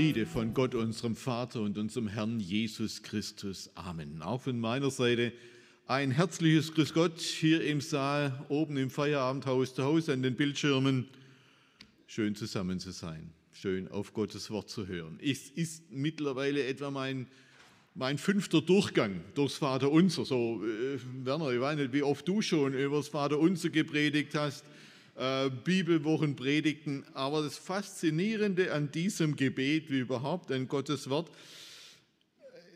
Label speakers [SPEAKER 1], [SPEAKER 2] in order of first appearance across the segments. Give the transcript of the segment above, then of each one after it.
[SPEAKER 1] Friede von Gott, unserem Vater und unserem Herrn Jesus Christus. Amen. Auch von meiner Seite ein herzliches Grüß Gott hier im Saal, oben im Feierabendhaus, zu Hause an den Bildschirmen. Schön zusammen zu sein, schön auf Gottes Wort zu hören. Es ist mittlerweile etwa mein, mein fünfter Durchgang durchs Vaterunser. So, äh, Werner, ich weiß nicht, wie oft du schon über das Vaterunser gepredigt hast äh, Bibelwochenpredigten. Aber das Faszinierende an diesem Gebet, wie überhaupt an Gottes Wort,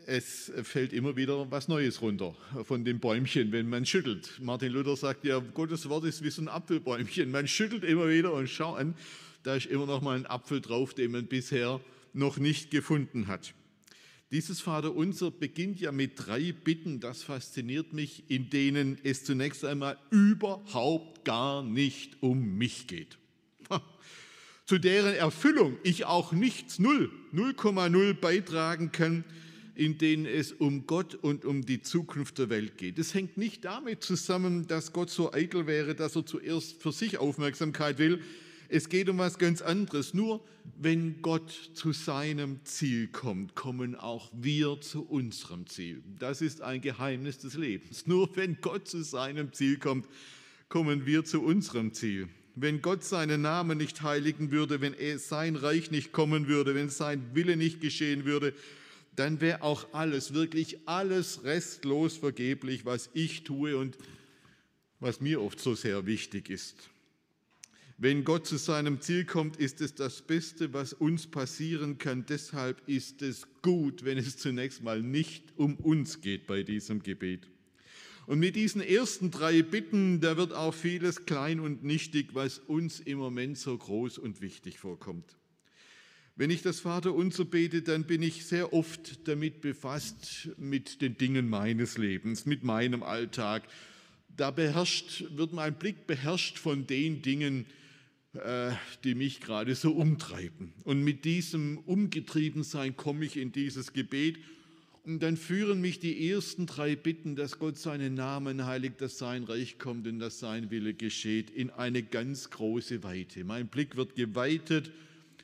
[SPEAKER 1] es fällt immer wieder was Neues runter von dem Bäumchen, wenn man schüttelt. Martin Luther sagt ja, Gottes Wort ist wie so ein Apfelbäumchen. Man schüttelt immer wieder und schau an, da ist immer noch mal ein Apfel drauf, den man bisher noch nicht gefunden hat. Dieses Vaterunser beginnt ja mit drei Bitten, das fasziniert mich, in denen es zunächst einmal überhaupt gar nicht um mich geht. Zu deren Erfüllung ich auch nichts, null, 0,0 beitragen kann, in denen es um Gott und um die Zukunft der Welt geht. Es hängt nicht damit zusammen, dass Gott so eitel wäre, dass er zuerst für sich Aufmerksamkeit will, es geht um was ganz anderes. Nur wenn Gott zu seinem Ziel kommt, kommen auch wir zu unserem Ziel. Das ist ein Geheimnis des Lebens. Nur wenn Gott zu seinem Ziel kommt, kommen wir zu unserem Ziel. Wenn Gott seinen Namen nicht heiligen würde, wenn er sein Reich nicht kommen würde, wenn sein Wille nicht geschehen würde, dann wäre auch alles, wirklich alles restlos vergeblich, was ich tue und was mir oft so sehr wichtig ist. Wenn Gott zu seinem Ziel kommt, ist es das Beste, was uns passieren kann. Deshalb ist es gut, wenn es zunächst mal nicht um uns geht bei diesem Gebet. Und mit diesen ersten drei Bitten, da wird auch vieles klein und nichtig, was uns im Moment so groß und wichtig vorkommt. Wenn ich das Vaterunser bete, dann bin ich sehr oft damit befasst mit den Dingen meines Lebens, mit meinem Alltag. Da beherrscht, wird mein Blick beherrscht von den Dingen, die mich gerade so umtreiben. Und mit diesem Umgetriebensein komme ich in dieses Gebet. Und dann führen mich die ersten drei Bitten, dass Gott seinen Namen heiligt, dass sein Reich kommt und dass sein Wille geschieht, in eine ganz große Weite. Mein Blick wird geweitet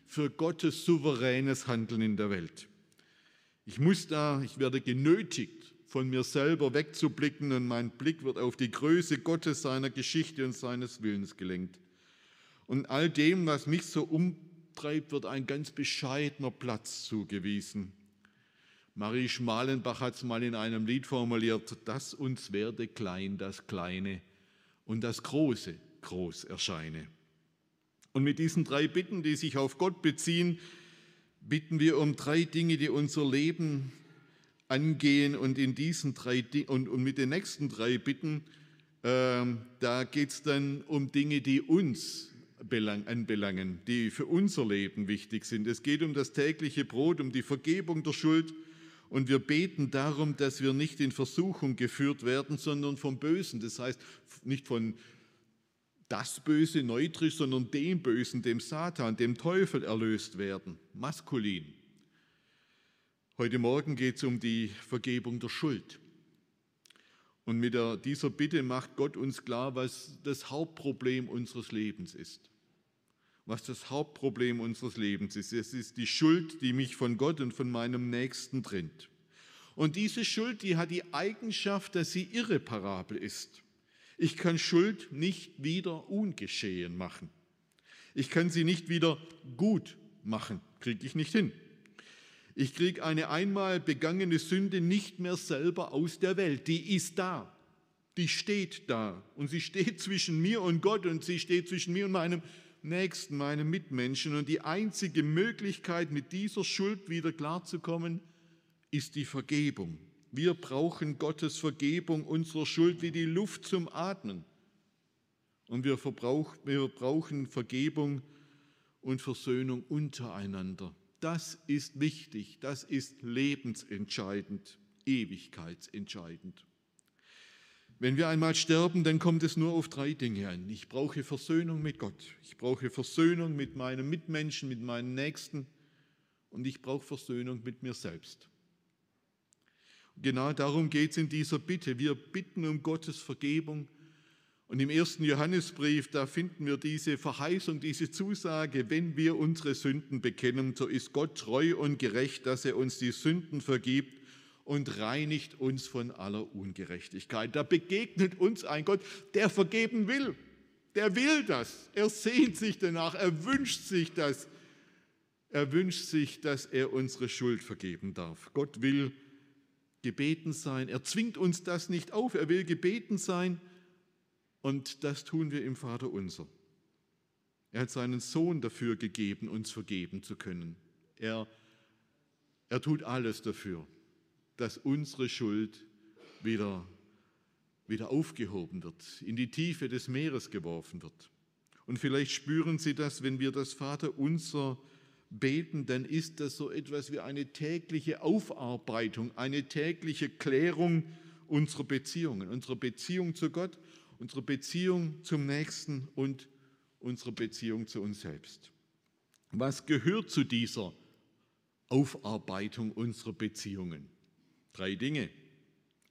[SPEAKER 1] für Gottes souveränes Handeln in der Welt. Ich muss da, ich werde genötigt, von mir selber wegzublicken und mein Blick wird auf die Größe Gottes, seiner Geschichte und seines Willens gelenkt. Und all dem, was mich so umtreibt, wird ein ganz bescheidener Platz zugewiesen. Marie Schmalenbach hat es mal in einem Lied formuliert, dass uns werde klein das Kleine und das Große groß erscheine. Und mit diesen drei Bitten, die sich auf Gott beziehen, bitten wir um drei Dinge, die unser Leben angehen. Und, in diesen drei, und, und mit den nächsten drei Bitten, äh, da geht es dann um Dinge, die uns anbelangen, die für unser Leben wichtig sind. Es geht um das tägliche Brot, um die Vergebung der Schuld. Und wir beten darum, dass wir nicht in Versuchung geführt werden, sondern vom Bösen. Das heißt, nicht von das Böse neutrisch, sondern dem Bösen, dem Satan, dem Teufel erlöst werden. Maskulin. Heute Morgen geht es um die Vergebung der Schuld. Und mit dieser Bitte macht Gott uns klar, was das Hauptproblem unseres Lebens ist. Was das Hauptproblem unseres Lebens ist. Es ist die Schuld, die mich von Gott und von meinem Nächsten trennt. Und diese Schuld, die hat die Eigenschaft, dass sie irreparabel ist. Ich kann Schuld nicht wieder ungeschehen machen. Ich kann sie nicht wieder gut machen. Kriege ich nicht hin. Ich kriege eine einmal begangene Sünde nicht mehr selber aus der Welt. Die ist da. Die steht da. Und sie steht zwischen mir und Gott und sie steht zwischen mir und meinem Nächsten, meinem Mitmenschen. Und die einzige Möglichkeit, mit dieser Schuld wieder klarzukommen, ist die Vergebung. Wir brauchen Gottes Vergebung unserer Schuld wie die Luft zum Atmen. Und wir, wir brauchen Vergebung und Versöhnung untereinander. Das ist wichtig, das ist lebensentscheidend, ewigkeitsentscheidend. Wenn wir einmal sterben, dann kommt es nur auf drei Dinge an. Ich brauche Versöhnung mit Gott, ich brauche Versöhnung mit meinen Mitmenschen, mit meinen Nächsten und ich brauche Versöhnung mit mir selbst. Genau darum geht es in dieser Bitte. Wir bitten um Gottes Vergebung. Und im ersten Johannesbrief, da finden wir diese Verheißung, diese Zusage, wenn wir unsere Sünden bekennen, so ist Gott treu und gerecht, dass er uns die Sünden vergibt und reinigt uns von aller Ungerechtigkeit. Da begegnet uns ein Gott, der vergeben will. Der will das. Er sehnt sich danach. Er wünscht sich das. Er wünscht sich, dass er unsere Schuld vergeben darf. Gott will gebeten sein. Er zwingt uns das nicht auf. Er will gebeten sein. Und das tun wir im Vater unser. Er hat seinen Sohn dafür gegeben, uns vergeben zu können. Er, er tut alles dafür dass unsere Schuld wieder, wieder aufgehoben wird, in die Tiefe des Meeres geworfen wird. Und vielleicht spüren Sie das, wenn wir das Vater unser beten, dann ist das so etwas wie eine tägliche Aufarbeitung, eine tägliche Klärung unserer Beziehungen, unserer Beziehung zu Gott, unserer Beziehung zum Nächsten und unserer Beziehung zu uns selbst. Was gehört zu dieser Aufarbeitung unserer Beziehungen? Drei Dinge.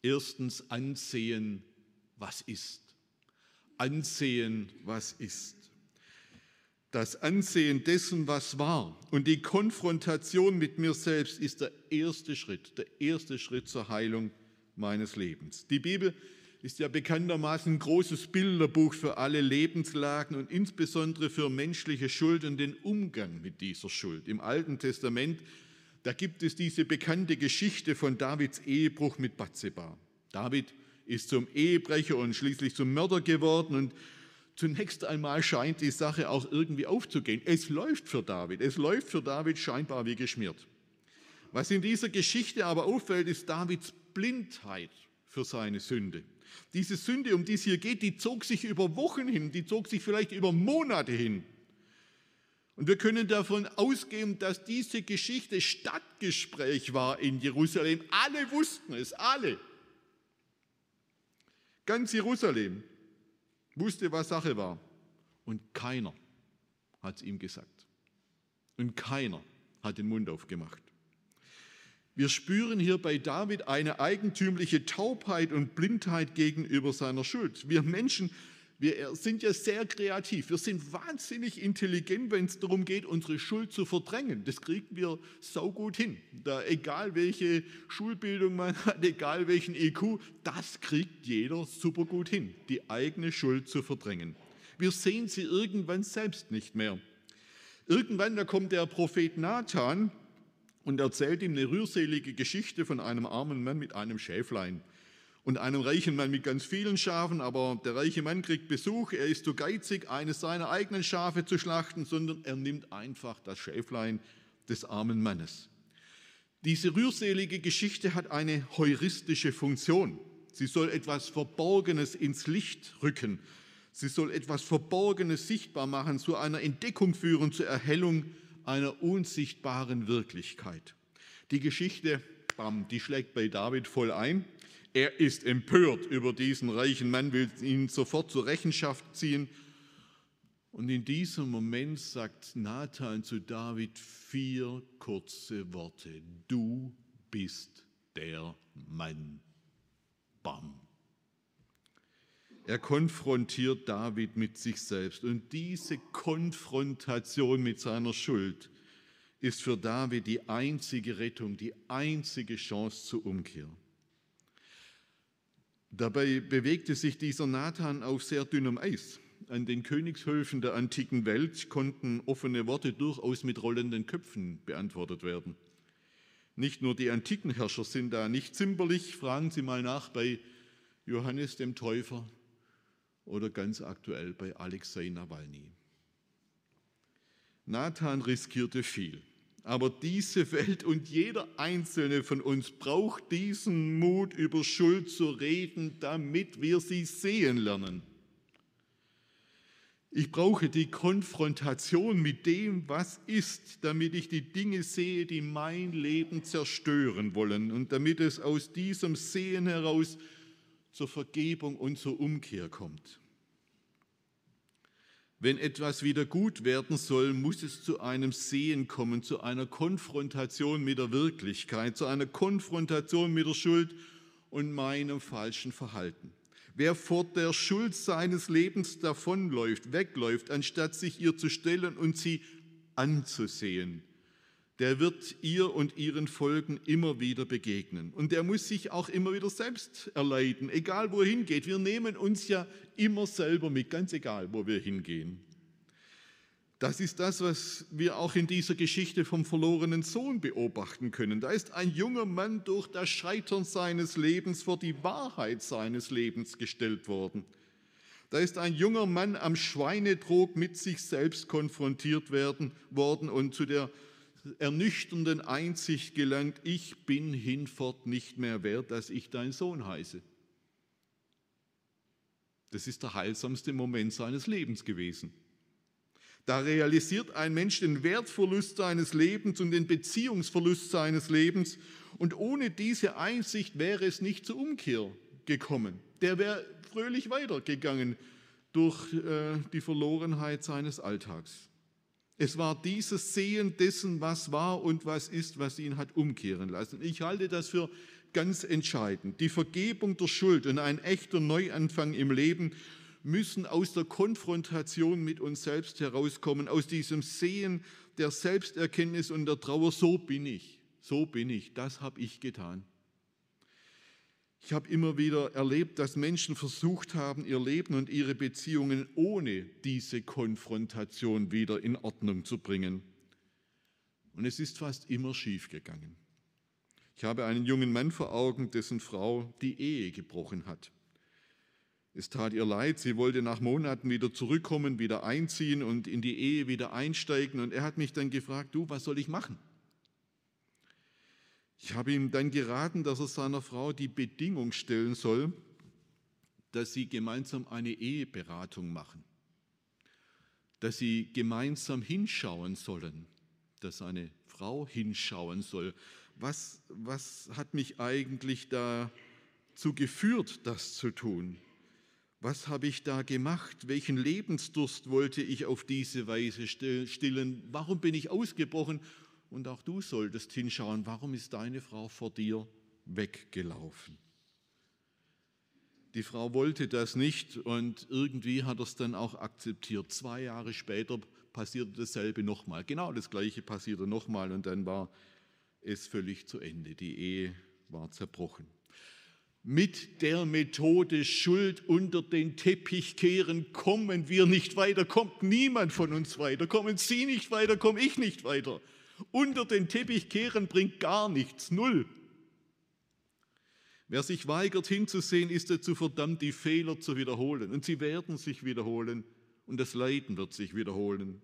[SPEAKER 1] Erstens ansehen, was ist. Ansehen, was ist. Das Ansehen dessen, was war und die Konfrontation mit mir selbst ist der erste Schritt, der erste Schritt zur Heilung meines Lebens. Die Bibel ist ja bekanntermaßen ein großes Bilderbuch für alle Lebenslagen und insbesondere für menschliche Schuld und den Umgang mit dieser Schuld. Im Alten Testament da gibt es diese bekannte Geschichte von Davids Ehebruch mit Bathseba. David ist zum Ehebrecher und schließlich zum Mörder geworden und zunächst einmal scheint die Sache auch irgendwie aufzugehen. Es läuft für David, es läuft für David scheinbar wie geschmiert. Was in dieser Geschichte aber auffällt, ist Davids Blindheit für seine Sünde. Diese Sünde, um die es hier geht, die zog sich über Wochen hin, die zog sich vielleicht über Monate hin. Und wir können davon ausgehen, dass diese Geschichte Stadtgespräch war in Jerusalem. Alle wussten es, alle. Ganz Jerusalem wusste, was Sache war. Und keiner hat es ihm gesagt. Und keiner hat den Mund aufgemacht. Wir spüren hier bei David eine eigentümliche Taubheit und Blindheit gegenüber seiner Schuld. Wir Menschen wir sind ja sehr kreativ. Wir sind wahnsinnig intelligent, wenn es darum geht, unsere Schuld zu verdrängen. Das kriegen wir saugut hin. Da, egal welche Schulbildung man hat, egal welchen IQ, das kriegt jeder super gut hin, die eigene Schuld zu verdrängen. Wir sehen sie irgendwann selbst nicht mehr. Irgendwann, da kommt der Prophet Nathan und erzählt ihm eine rührselige Geschichte von einem armen Mann mit einem Schäflein und einem reichen Mann mit ganz vielen Schafen, aber der reiche Mann kriegt Besuch, er ist zu geizig, eines seiner eigenen Schafe zu schlachten, sondern er nimmt einfach das Schäflein des armen Mannes. Diese rührselige Geschichte hat eine heuristische Funktion. Sie soll etwas Verborgenes ins Licht rücken. Sie soll etwas Verborgenes sichtbar machen, zu einer Entdeckung führen, zur Erhellung einer unsichtbaren Wirklichkeit. Die Geschichte, bam, die schlägt bei David voll ein. Er ist empört über diesen reichen Mann, will ihn sofort zur Rechenschaft ziehen. Und in diesem Moment sagt Nathan zu David vier kurze Worte. Du bist der Mann. Bam. Er konfrontiert David mit sich selbst. Und diese Konfrontation mit seiner Schuld ist für David die einzige Rettung, die einzige Chance zur Umkehr. Dabei bewegte sich dieser Nathan auf sehr dünnem Eis. An den Königshöfen der antiken Welt konnten offene Worte durchaus mit rollenden Köpfen beantwortet werden. Nicht nur die antiken Herrscher sind da nicht zimperlich, fragen Sie mal nach bei Johannes dem Täufer oder ganz aktuell bei Alexei Nawalny. Nathan riskierte viel. Aber diese Welt und jeder einzelne von uns braucht diesen Mut, über Schuld zu reden, damit wir sie sehen lernen. Ich brauche die Konfrontation mit dem, was ist, damit ich die Dinge sehe, die mein Leben zerstören wollen und damit es aus diesem Sehen heraus zur Vergebung und zur Umkehr kommt. Wenn etwas wieder gut werden soll, muss es zu einem Sehen kommen, zu einer Konfrontation mit der Wirklichkeit, zu einer Konfrontation mit der Schuld und meinem falschen Verhalten. Wer vor der Schuld seines Lebens davonläuft, wegläuft, anstatt sich ihr zu stellen und sie anzusehen, der wird ihr und ihren Folgen immer wieder begegnen. Und der muss sich auch immer wieder selbst erleiden, egal wo er hingeht. Wir nehmen uns ja immer selber mit, ganz egal, wo wir hingehen. Das ist das, was wir auch in dieser Geschichte vom verlorenen Sohn beobachten können. Da ist ein junger Mann durch das Scheitern seines Lebens vor die Wahrheit seines Lebens gestellt worden. Da ist ein junger Mann am Schweinetrog mit sich selbst konfrontiert werden, worden und zu der ernüchternden Einsicht gelangt, ich bin hinfort nicht mehr wert, dass ich dein Sohn heiße. Das ist der heilsamste Moment seines Lebens gewesen. Da realisiert ein Mensch den Wertverlust seines Lebens und den Beziehungsverlust seines Lebens. Und ohne diese Einsicht wäre es nicht zur Umkehr gekommen. Der wäre fröhlich weitergegangen durch äh, die Verlorenheit seines Alltags. Es war dieses Sehen dessen, was war und was ist, was ihn hat umkehren lassen. Ich halte das für ganz entscheidend. Die Vergebung der Schuld und ein echter Neuanfang im Leben müssen aus der Konfrontation mit uns selbst herauskommen, aus diesem Sehen der Selbsterkenntnis und der Trauer. So bin ich, so bin ich, das habe ich getan. Ich habe immer wieder erlebt, dass Menschen versucht haben, ihr Leben und ihre Beziehungen ohne diese Konfrontation wieder in Ordnung zu bringen. Und es ist fast immer schief gegangen. Ich habe einen jungen Mann vor Augen, dessen Frau die Ehe gebrochen hat. Es tat ihr leid, sie wollte nach Monaten wieder zurückkommen, wieder einziehen und in die Ehe wieder einsteigen. Und er hat mich dann gefragt, du, was soll ich machen? Ich habe ihm dann geraten, dass er seiner Frau die Bedingung stellen soll, dass sie gemeinsam eine Eheberatung machen, dass sie gemeinsam hinschauen sollen, dass eine Frau hinschauen soll. Was, was hat mich eigentlich dazu geführt, das zu tun? Was habe ich da gemacht? Welchen Lebensdurst wollte ich auf diese Weise stillen? Warum bin ich ausgebrochen? Und auch du solltest hinschauen, warum ist deine Frau vor dir weggelaufen? Die Frau wollte das nicht und irgendwie hat er es dann auch akzeptiert. Zwei Jahre später passierte dasselbe nochmal. Genau das gleiche passierte nochmal und dann war es völlig zu Ende. Die Ehe war zerbrochen. Mit der Methode Schuld unter den Teppich kehren kommen wir nicht weiter, kommt niemand von uns weiter, kommen Sie nicht weiter, komme ich nicht weiter. Unter den Teppich kehren bringt gar nichts, null. Wer sich weigert hinzusehen, ist dazu verdammt, die Fehler zu wiederholen. Und sie werden sich wiederholen und das Leiden wird sich wiederholen.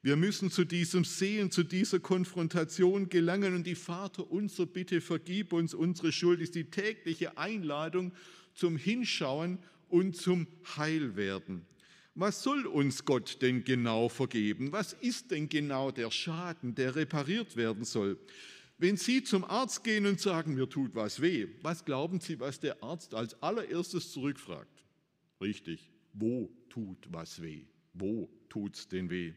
[SPEAKER 1] Wir müssen zu diesem Sehen, zu dieser Konfrontation gelangen und die Vater unser Bitte, vergib uns unsere Schuld, ist die tägliche Einladung zum Hinschauen und zum Heilwerden. Was soll uns Gott denn genau vergeben? Was ist denn genau der Schaden, der repariert werden soll? Wenn Sie zum Arzt gehen und sagen, mir tut was weh, was glauben Sie, was der Arzt als allererstes zurückfragt? Richtig, wo tut was weh? Wo tut's denn weh?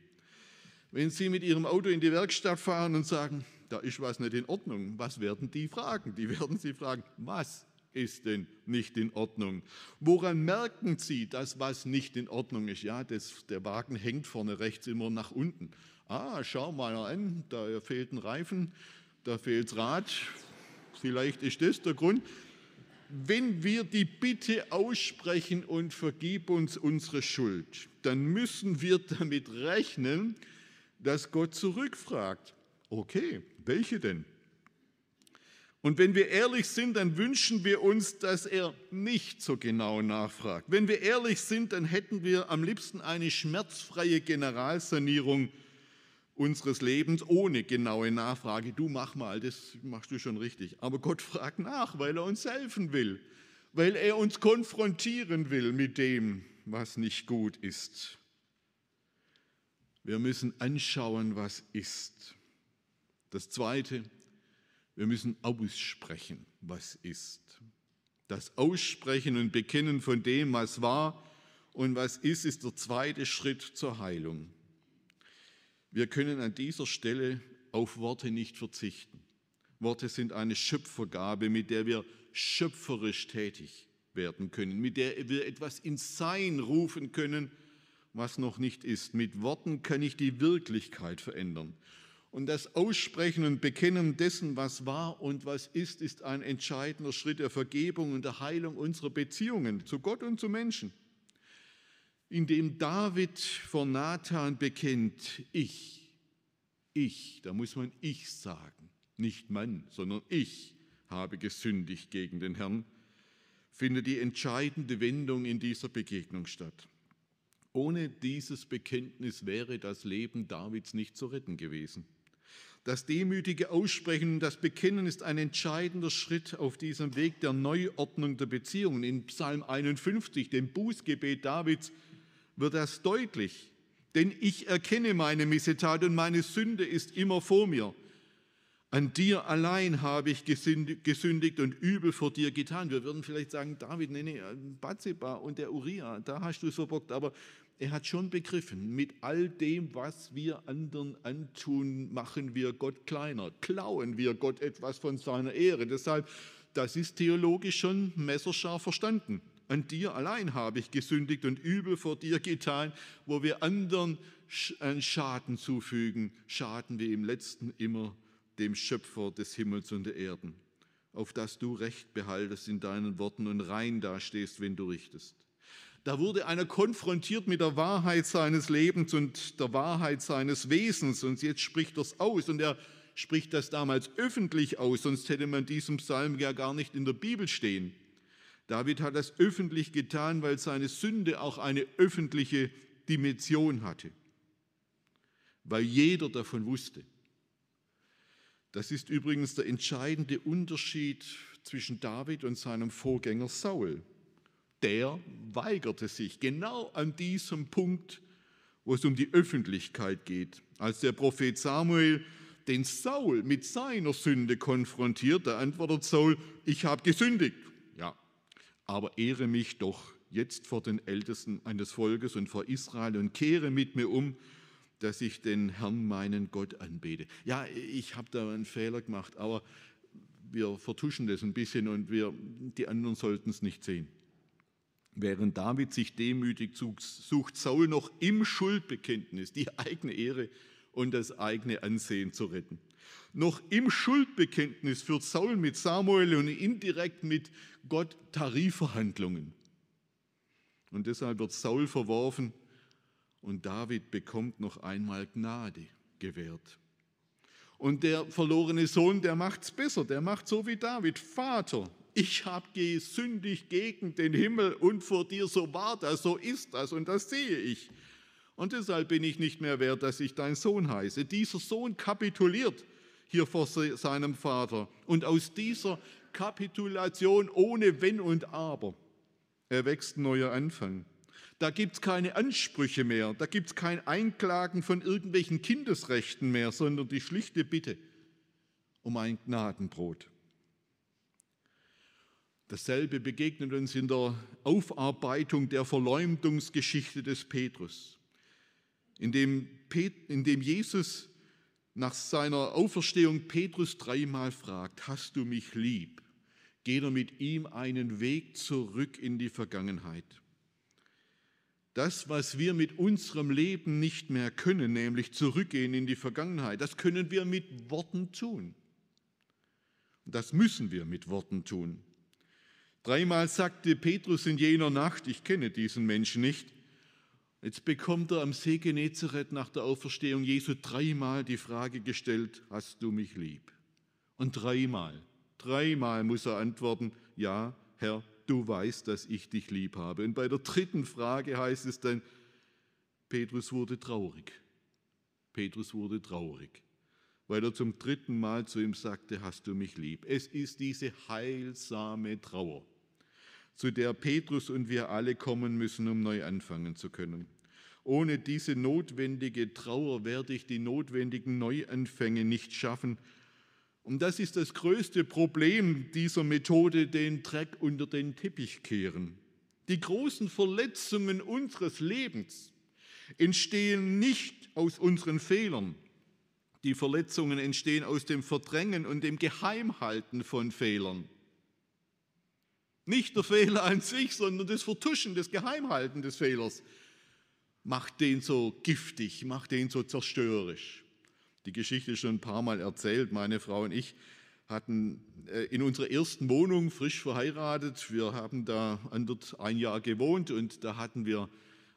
[SPEAKER 1] Wenn Sie mit Ihrem Auto in die Werkstatt fahren und sagen, da ist was nicht in Ordnung, was werden die fragen? Die werden Sie fragen, was ist denn nicht in Ordnung? Woran merken Sie, dass was nicht in Ordnung ist? Ja, das, der Wagen hängt vorne rechts immer nach unten. Ah, schau mal an, da fehlt ein Reifen, da fehlt Rad. Vielleicht ist das der Grund. Wenn wir die Bitte aussprechen und vergib uns unsere Schuld, dann müssen wir damit rechnen, dass Gott zurückfragt. Okay, welche denn? Und wenn wir ehrlich sind, dann wünschen wir uns, dass er nicht so genau nachfragt. Wenn wir ehrlich sind, dann hätten wir am liebsten eine schmerzfreie Generalsanierung unseres Lebens ohne genaue Nachfrage. Du mach mal, das machst du schon richtig. Aber Gott fragt nach, weil er uns helfen will, weil er uns konfrontieren will mit dem, was nicht gut ist. Wir müssen anschauen, was ist. Das Zweite, wir müssen aussprechen, was ist. Das Aussprechen und Bekennen von dem, was war und was ist, ist der zweite Schritt zur Heilung. Wir können an dieser Stelle auf Worte nicht verzichten. Worte sind eine Schöpfergabe, mit der wir schöpferisch tätig werden können, mit der wir etwas ins Sein rufen können, was noch nicht ist. Mit Worten kann ich die Wirklichkeit verändern. Und das Aussprechen und Bekennen dessen, was war und was ist, ist ein entscheidender Schritt der Vergebung und der Heilung unserer Beziehungen zu Gott und zu Menschen. Indem David vor Nathan bekennt, ich, ich, da muss man ich sagen, nicht Mann, sondern ich habe gesündigt gegen den Herrn, findet die entscheidende Wendung in dieser Begegnung statt. Ohne dieses Bekenntnis wäre das Leben Davids nicht zu retten gewesen. Das demütige Aussprechen und das Bekennen ist ein entscheidender Schritt auf diesem Weg der Neuordnung der Beziehungen. In Psalm 51, dem Bußgebet Davids, wird das deutlich. Denn ich erkenne meine Missetat und meine Sünde ist immer vor mir. An dir allein habe ich gesündigt und übel vor dir getan. Wir würden vielleicht sagen, David, nee, nee, Bathseba und der Uriah, da hast du es verbockt. Aber er hat schon begriffen, mit all dem, was wir anderen antun, machen wir Gott kleiner, klauen wir Gott etwas von seiner Ehre. Deshalb, das ist theologisch schon messerscharf verstanden. An dir allein habe ich gesündigt und übel vor dir getan, wo wir anderen Schaden zufügen, schaden wir im letzten immer dem Schöpfer des Himmels und der Erden, auf dass du Recht behaltest in deinen Worten und rein dastehst, wenn du richtest. Da wurde einer konfrontiert mit der Wahrheit seines Lebens und der Wahrheit seines Wesens. Und jetzt spricht er es aus. Und er spricht das damals öffentlich aus, sonst hätte man diesem Psalm ja gar nicht in der Bibel stehen. David hat das öffentlich getan, weil seine Sünde auch eine öffentliche Dimension hatte, weil jeder davon wusste. Das ist übrigens der entscheidende Unterschied zwischen David und seinem Vorgänger Saul der weigerte sich genau an diesem Punkt, wo es um die Öffentlichkeit geht. Als der Prophet Samuel den Saul mit seiner Sünde konfrontiert, da antwortet Saul, ich habe gesündigt. Ja, aber ehre mich doch jetzt vor den Ältesten eines Volkes und vor Israel und kehre mit mir um, dass ich den Herrn, meinen Gott, anbete. Ja, ich habe da einen Fehler gemacht, aber wir vertuschen das ein bisschen und wir, die anderen sollten es nicht sehen. Während David sich demütig sucht Saul noch im Schuldbekenntnis die eigene Ehre und das eigene Ansehen zu retten. Noch im Schuldbekenntnis führt Saul mit Samuel und indirekt mit Gott Tarifverhandlungen. Und deshalb wird Saul verworfen und David bekommt noch einmal Gnade gewährt. Und der verlorene Sohn, der macht es besser, der macht so wie David, Vater, ich habe gesündigt gegen den Himmel und vor dir, so war das, so ist das und das sehe ich. Und deshalb bin ich nicht mehr wert, dass ich dein Sohn heiße. Dieser Sohn kapituliert hier vor seinem Vater. Und aus dieser Kapitulation ohne Wenn und Aber erwächst ein neuer Anfang. Da gibt es keine Ansprüche mehr, da gibt es kein Einklagen von irgendwelchen Kindesrechten mehr, sondern die schlichte Bitte um ein Gnadenbrot. Dasselbe begegnet uns in der Aufarbeitung der Verleumdungsgeschichte des Petrus, in dem, in dem Jesus nach seiner Auferstehung Petrus dreimal fragt, hast du mich lieb? Geht er mit ihm einen Weg zurück in die Vergangenheit. Das, was wir mit unserem Leben nicht mehr können, nämlich zurückgehen in die Vergangenheit, das können wir mit Worten tun. Das müssen wir mit Worten tun. Dreimal sagte Petrus in jener Nacht, ich kenne diesen Menschen nicht. Jetzt bekommt er am See Genezareth nach der Auferstehung Jesu dreimal die Frage gestellt, hast du mich lieb? Und dreimal, dreimal muss er antworten, ja, Herr, du weißt, dass ich dich lieb habe. Und bei der dritten Frage heißt es dann, Petrus wurde traurig. Petrus wurde traurig, weil er zum dritten Mal zu ihm sagte, hast du mich lieb. Es ist diese heilsame Trauer zu der Petrus und wir alle kommen müssen, um neu anfangen zu können. Ohne diese notwendige Trauer werde ich die notwendigen Neuanfänge nicht schaffen. Und das ist das größte Problem dieser Methode, den Dreck unter den Teppich kehren. Die großen Verletzungen unseres Lebens entstehen nicht aus unseren Fehlern. Die Verletzungen entstehen aus dem Verdrängen und dem Geheimhalten von Fehlern. Nicht der Fehler an sich, sondern das Vertuschen, das Geheimhalten des Fehlers macht den so giftig, macht den so zerstörerisch. Die Geschichte ist schon ein paar Mal erzählt. Meine Frau und ich hatten äh, in unserer ersten Wohnung frisch verheiratet. Wir haben da ein Jahr gewohnt und da hatten wir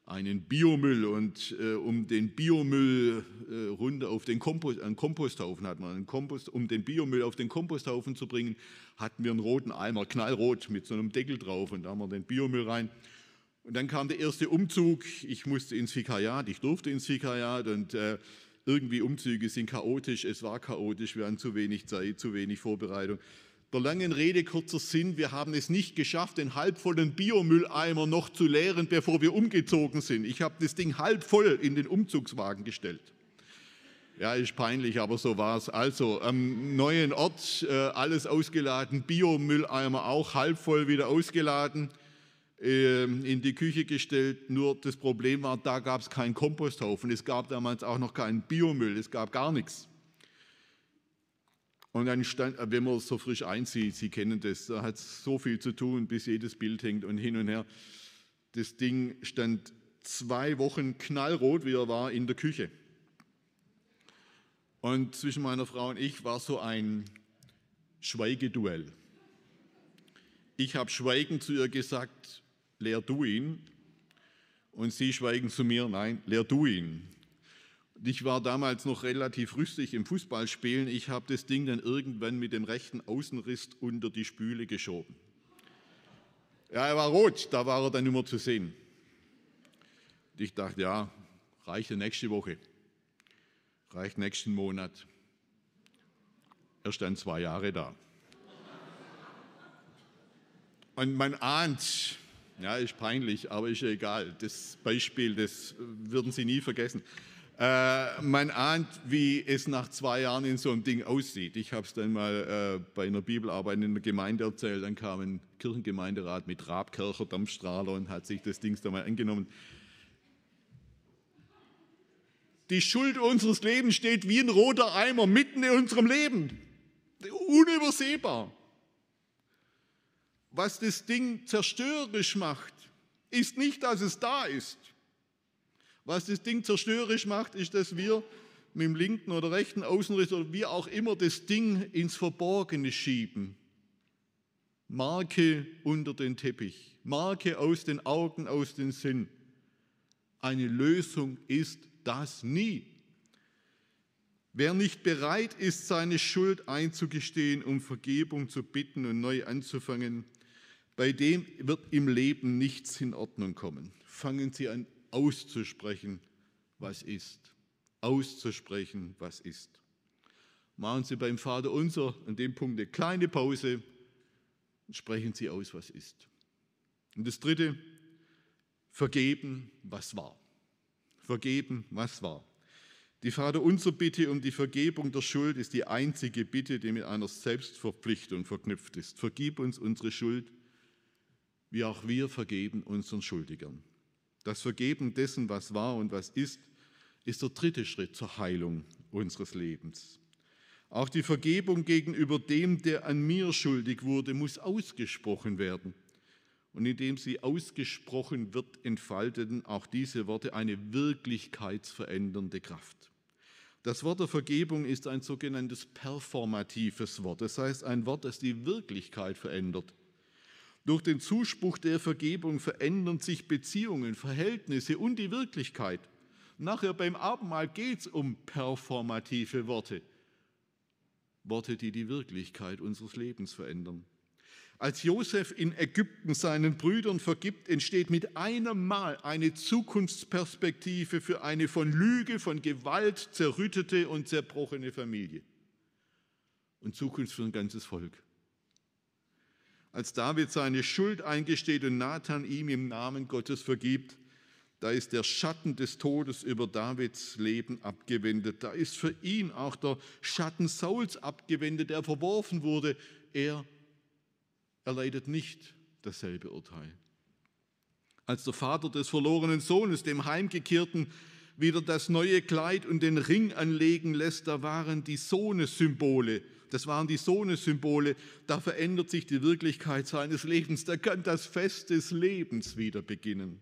[SPEAKER 1] einen Biomüll und äh, um den Biomüll äh, runter auf den Kompost, einen Komposthaufen hat man einen Kompost, um den Biomüll auf den Komposthaufen zu bringen, hatten wir einen roten Eimer, knallrot mit so einem Deckel drauf und da haben wir den Biomüll rein. Und dann kam der erste Umzug. Ich musste ins Vikariat, ich durfte ins Vikariat und äh, irgendwie Umzüge sind chaotisch. Es war chaotisch, wir hatten zu wenig Zeit, zu wenig Vorbereitung. Der langen Rede kurzer Sinn, wir haben es nicht geschafft, den halbvollen Biomülleimer noch zu leeren, bevor wir umgezogen sind. Ich habe das Ding halb voll in den Umzugswagen gestellt. Ja, ist peinlich, aber so war es. Also am neuen Ort äh, alles ausgeladen, Biomülleimer auch halb voll wieder ausgeladen, äh, in die Küche gestellt. Nur das Problem war, da gab es keinen Komposthaufen. Es gab damals auch noch keinen Biomüll, es gab gar nichts. Und dann stand, wenn man so frisch einzieht, Sie kennen das, da hat es so viel zu tun, bis jedes Bild hängt und hin und her. Das Ding stand zwei Wochen knallrot, wie er war, in der Küche. Und zwischen meiner Frau und ich war so ein Schweigeduell. Ich habe schweigend zu ihr gesagt, leer du ihn. Und sie schweigen zu mir, nein, leer du ihn. Ich war damals noch relativ rüstig im Fußballspielen. Ich habe das Ding dann irgendwann mit dem rechten Außenriss unter die Spüle geschoben. Ja, er war rot, da war er dann immer zu sehen. Ich dachte, ja, reicht nächste Woche, reicht nächsten Monat. Er stand zwei Jahre da. Und man ahnt, ja, ist peinlich, aber ist ja egal. Das Beispiel, das würden Sie nie vergessen. Äh, man ahnt, wie es nach zwei Jahren in so einem Ding aussieht. Ich habe es dann mal äh, bei einer Bibelarbeit in der Gemeinde erzählt. Dann kam ein Kirchengemeinderat mit Rabkercher Dampfstrahler und hat sich das Ding da mal angenommen. Die Schuld unseres Lebens steht wie ein roter Eimer mitten in unserem Leben. Unübersehbar. Was das Ding zerstörerisch macht, ist nicht, dass es da ist was das Ding zerstörerisch macht, ist, dass wir mit dem linken oder rechten Außenriss oder wie auch immer das Ding ins Verborgene schieben. Marke unter den Teppich, Marke aus den Augen, aus den Sinn. Eine Lösung ist das nie. Wer nicht bereit ist, seine Schuld einzugestehen, um Vergebung zu bitten und neu anzufangen, bei dem wird im Leben nichts in Ordnung kommen. Fangen Sie an, auszusprechen, was ist. Auszusprechen, was ist. Machen Sie beim Vater unser an dem Punkt eine kleine Pause und sprechen Sie aus, was ist. Und das Dritte, vergeben, was war. Vergeben, was war. Die Vater unser Bitte um die Vergebung der Schuld ist die einzige Bitte, die mit einer Selbstverpflichtung verknüpft ist. Vergib uns unsere Schuld, wie auch wir vergeben unseren Schuldigern. Das Vergeben dessen, was war und was ist, ist der dritte Schritt zur Heilung unseres Lebens. Auch die Vergebung gegenüber dem, der an mir schuldig wurde, muss ausgesprochen werden. Und indem sie ausgesprochen wird, entfalteten auch diese Worte eine wirklichkeitsverändernde Kraft. Das Wort der Vergebung ist ein sogenanntes performatives Wort, das heißt ein Wort, das die Wirklichkeit verändert. Durch den Zuspruch der Vergebung verändern sich Beziehungen, Verhältnisse und die Wirklichkeit. Nachher beim Abendmahl geht es um performative Worte. Worte, die die Wirklichkeit unseres Lebens verändern. Als Josef in Ägypten seinen Brüdern vergibt, entsteht mit einem Mal eine Zukunftsperspektive für eine von Lüge, von Gewalt zerrüttete und zerbrochene Familie. Und Zukunft für ein ganzes Volk als David seine Schuld eingesteht und Nathan ihm im Namen Gottes vergibt, Da ist der Schatten des Todes über Davids Leben abgewendet. Da ist für ihn auch der Schatten Sauls abgewendet, der verworfen wurde. Er erleidet nicht dasselbe Urteil. Als der Vater des verlorenen Sohnes, dem Heimgekehrten, wieder das neue Kleid und den Ring anlegen lässt, da waren die Sohnesymbole. Das waren die Sohnesymbole. Da verändert sich die Wirklichkeit seines Lebens. Da kann das Fest des Lebens wieder beginnen.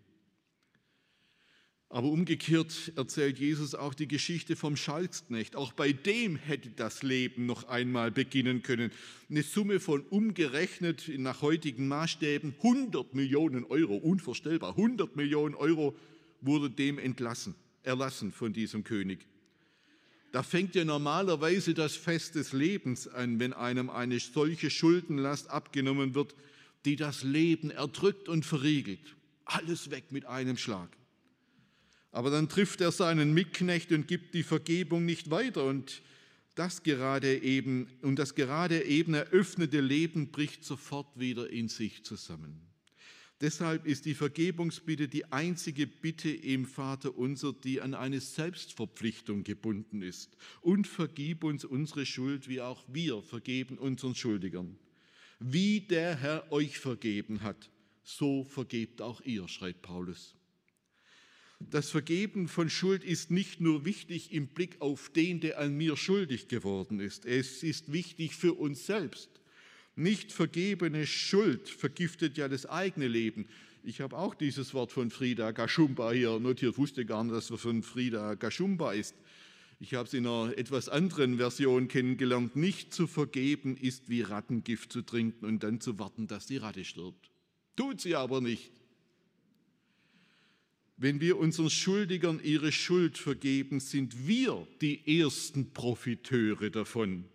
[SPEAKER 1] Aber umgekehrt erzählt Jesus auch die Geschichte vom Schalksknecht. Auch bei dem hätte das Leben noch einmal beginnen können. Eine Summe von umgerechnet nach heutigen Maßstäben 100 Millionen Euro, unvorstellbar, 100 Millionen Euro wurde dem entlassen, erlassen von diesem König. Da fängt ja normalerweise das Fest des Lebens an, wenn einem eine solche Schuldenlast abgenommen wird, die das Leben erdrückt und verriegelt. Alles weg mit einem Schlag. Aber dann trifft er seinen Mitknecht und gibt die Vergebung nicht weiter und das gerade eben und das gerade eben eröffnete Leben bricht sofort wieder in sich zusammen. Deshalb ist die Vergebungsbitte die einzige Bitte im Vater unser, die an eine Selbstverpflichtung gebunden ist. Und vergib uns unsere Schuld, wie auch wir vergeben unseren Schuldigern. Wie der Herr euch vergeben hat, so vergebt auch ihr, schreibt Paulus. Das Vergeben von Schuld ist nicht nur wichtig im Blick auf den, der an mir schuldig geworden ist. Es ist wichtig für uns selbst. Nicht vergebene Schuld vergiftet ja das eigene Leben. Ich habe auch dieses Wort von Frida Gashumba hier notiert, wusste gar nicht, dass es von Frida Gashumba ist. Ich habe es in einer etwas anderen Version kennengelernt. Nicht zu vergeben ist wie Rattengift zu trinken und dann zu warten, dass die Ratte stirbt. Tut sie aber nicht. Wenn wir unseren Schuldigern ihre Schuld vergeben, sind wir die ersten Profiteure davon.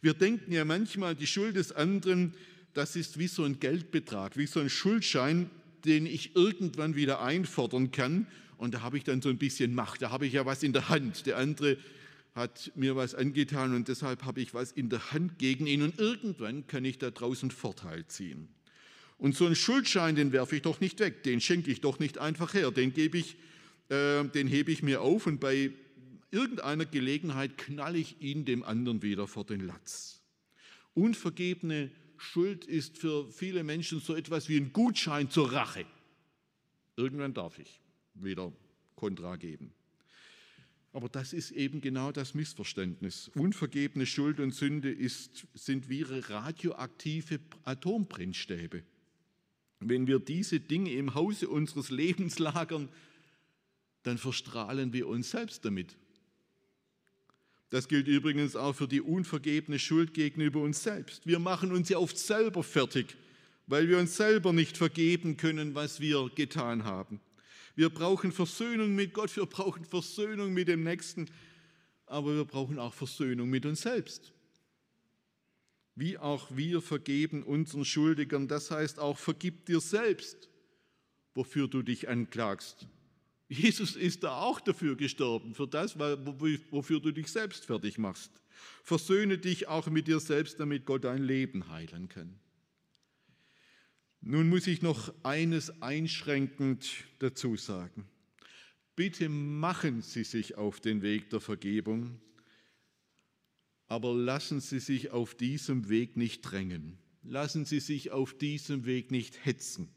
[SPEAKER 1] Wir denken ja manchmal, die Schuld des anderen, das ist wie so ein Geldbetrag, wie so ein Schuldschein, den ich irgendwann wieder einfordern kann. Und da habe ich dann so ein bisschen Macht, da habe ich ja was in der Hand. Der andere hat mir was angetan und deshalb habe ich was in der Hand gegen ihn und irgendwann kann ich da draußen Vorteil ziehen. Und so einen Schuldschein, den werfe ich doch nicht weg, den schenke ich doch nicht einfach her, den gebe ich, äh, den hebe ich mir auf und bei irgendeiner Gelegenheit knalle ich ihn dem anderen wieder vor den Latz. Unvergebene Schuld ist für viele Menschen so etwas wie ein Gutschein zur Rache. Irgendwann darf ich wieder Kontra geben. Aber das ist eben genau das Missverständnis. Unvergebene Schuld und Sünde ist, sind wie radioaktive Atombrennstäbe. Wenn wir diese Dinge im Hause unseres Lebens lagern, dann verstrahlen wir uns selbst damit. Das gilt übrigens auch für die unvergebene Schuld gegenüber uns selbst. Wir machen uns ja oft selber fertig, weil wir uns selber nicht vergeben können, was wir getan haben. Wir brauchen Versöhnung mit Gott, wir brauchen Versöhnung mit dem Nächsten, aber wir brauchen auch Versöhnung mit uns selbst wie auch wir vergeben unseren Schuldigern. Das heißt auch, vergib dir selbst, wofür du dich anklagst. Jesus ist da auch dafür gestorben, für das, wofür du dich selbst fertig machst. Versöhne dich auch mit dir selbst, damit Gott dein Leben heilen kann. Nun muss ich noch eines einschränkend dazu sagen. Bitte machen Sie sich auf den Weg der Vergebung aber lassen Sie sich auf diesem Weg nicht drängen. Lassen Sie sich auf diesem Weg nicht hetzen,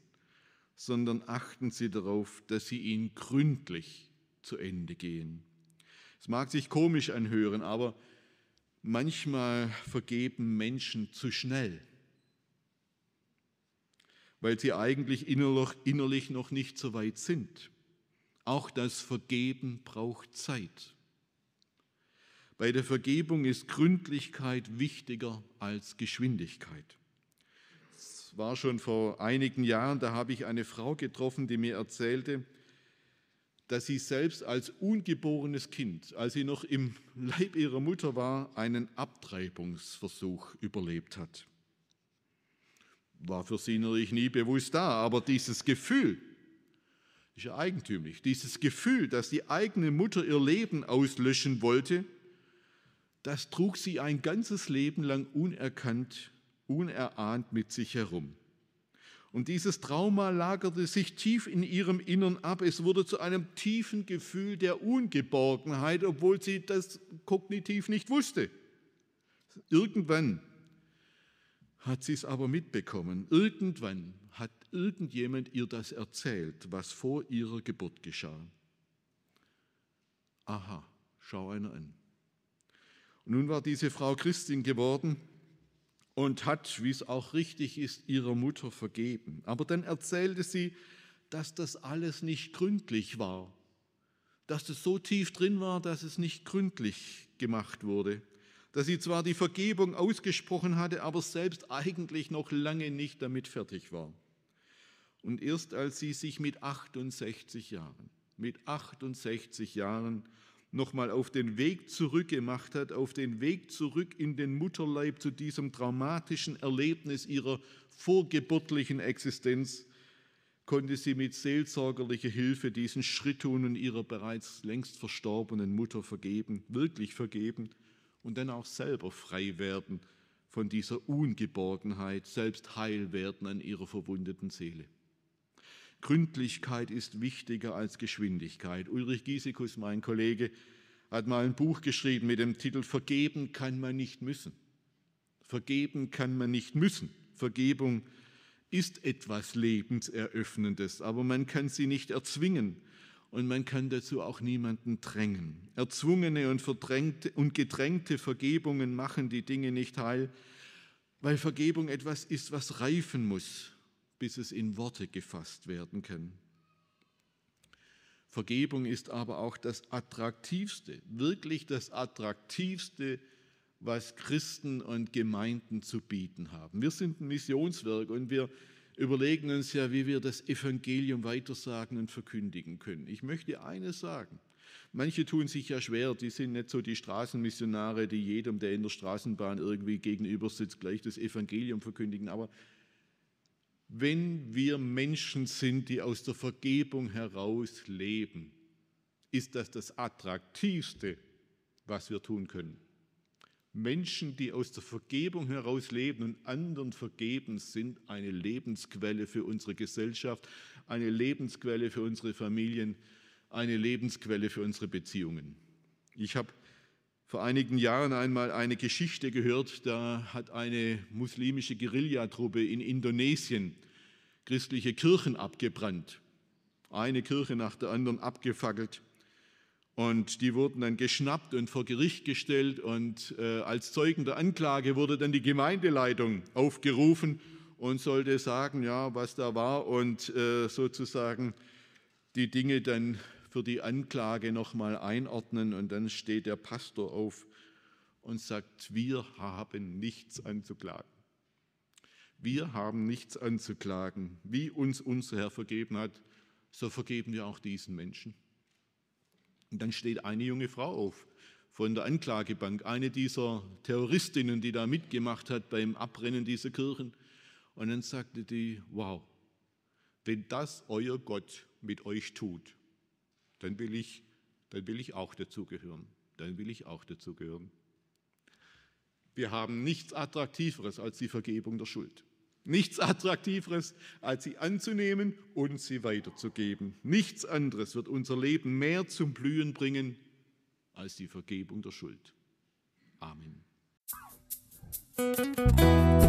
[SPEAKER 1] sondern achten Sie darauf, dass Sie ihn gründlich zu Ende gehen. Es mag sich komisch anhören, aber manchmal vergeben Menschen zu schnell, weil sie eigentlich innerlich noch nicht so weit sind. Auch das Vergeben braucht Zeit. Bei der Vergebung ist Gründlichkeit wichtiger als Geschwindigkeit. War schon vor einigen Jahren, da habe ich eine Frau getroffen, die mir erzählte, dass sie selbst als ungeborenes Kind, als sie noch im Leib ihrer Mutter war, einen Abtreibungsversuch überlebt hat. War für sie natürlich nie bewusst da, aber dieses Gefühl, ist ja eigentümlich, dieses Gefühl, dass die eigene Mutter ihr Leben auslöschen wollte, das trug sie ein ganzes Leben lang unerkannt, unerahnt mit sich herum. Und dieses Trauma lagerte sich tief in ihrem Innern ab. Es wurde zu einem tiefen Gefühl der Ungeborgenheit, obwohl sie das kognitiv nicht wusste. Irgendwann hat sie es aber mitbekommen. Irgendwann hat irgendjemand ihr das erzählt, was vor ihrer Geburt geschah. Aha, schau einer an. Und nun war diese Frau Christin geworden und hat, wie es auch richtig ist, ihrer Mutter vergeben. Aber dann erzählte sie, dass das alles nicht gründlich war, dass es so tief drin war, dass es nicht gründlich gemacht wurde, dass sie zwar die Vergebung ausgesprochen hatte, aber selbst eigentlich noch lange nicht damit fertig war. Und erst als sie sich mit 68 Jahren, mit 68 Jahren nochmal auf den Weg zurückgemacht hat, auf den Weg zurück in den Mutterleib zu diesem traumatischen Erlebnis ihrer vorgeburtlichen Existenz, konnte sie mit seelsorgerlicher Hilfe diesen Schritt tun und ihrer bereits längst verstorbenen Mutter vergeben, wirklich vergeben und dann auch selber frei werden von dieser Ungeborgenheit, selbst heil werden an ihrer verwundeten Seele. Gründlichkeit ist wichtiger als Geschwindigkeit. Ulrich Giesikus, mein Kollege, hat mal ein Buch geschrieben mit dem Titel Vergeben kann man nicht müssen. Vergeben kann man nicht müssen. Vergebung ist etwas Lebenseröffnendes, aber man kann sie nicht erzwingen und man kann dazu auch niemanden drängen. Erzwungene und, verdrängte und gedrängte Vergebungen machen die Dinge nicht heil, weil Vergebung etwas ist, was reifen muss bis es in Worte gefasst werden kann. Vergebung ist aber auch das Attraktivste, wirklich das Attraktivste, was Christen und Gemeinden zu bieten haben. Wir sind ein Missionswerk und wir überlegen uns ja, wie wir das Evangelium weitersagen und verkündigen können. Ich möchte eines sagen. Manche tun sich ja schwer, die sind nicht so die Straßenmissionare, die jedem, der in der Straßenbahn irgendwie gegenüber sitzt, gleich das Evangelium verkündigen. Aber wenn wir Menschen sind, die aus der Vergebung heraus leben, ist das das Attraktivste, was wir tun können. Menschen, die aus der Vergebung heraus leben und anderen vergeben, sind eine Lebensquelle für unsere Gesellschaft, eine Lebensquelle für unsere Familien, eine Lebensquelle für unsere Beziehungen. Ich habe vor einigen Jahren einmal eine Geschichte gehört, da hat eine muslimische Guerillatruppe in Indonesien christliche Kirchen abgebrannt. Eine Kirche nach der anderen abgefackelt. Und die wurden dann geschnappt und vor Gericht gestellt. Und äh, als Zeugen der Anklage wurde dann die Gemeindeleitung aufgerufen und sollte sagen, ja, was da war und äh, sozusagen die Dinge dann für die Anklage nochmal einordnen und dann steht der Pastor auf und sagt, wir haben nichts anzuklagen. Wir haben nichts anzuklagen. Wie uns unser Herr vergeben hat, so vergeben wir auch diesen Menschen. Und dann steht eine junge Frau auf von der Anklagebank, eine dieser Terroristinnen, die da mitgemacht hat beim Abbrennen dieser Kirchen. Und dann sagte die, wow, wenn das euer Gott mit euch tut, dann will ich, dann will ich auch dazugehören. Dann will ich auch dazugehören. Wir haben nichts Attraktiveres als die Vergebung der Schuld. Nichts Attraktiveres, als sie anzunehmen und sie weiterzugeben. Nichts anderes wird unser Leben mehr zum Blühen bringen als die Vergebung der Schuld. Amen.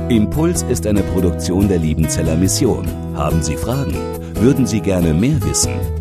[SPEAKER 2] Impuls ist eine Produktion der Liebenzeller Mission. Haben Sie Fragen? Würden Sie gerne mehr wissen?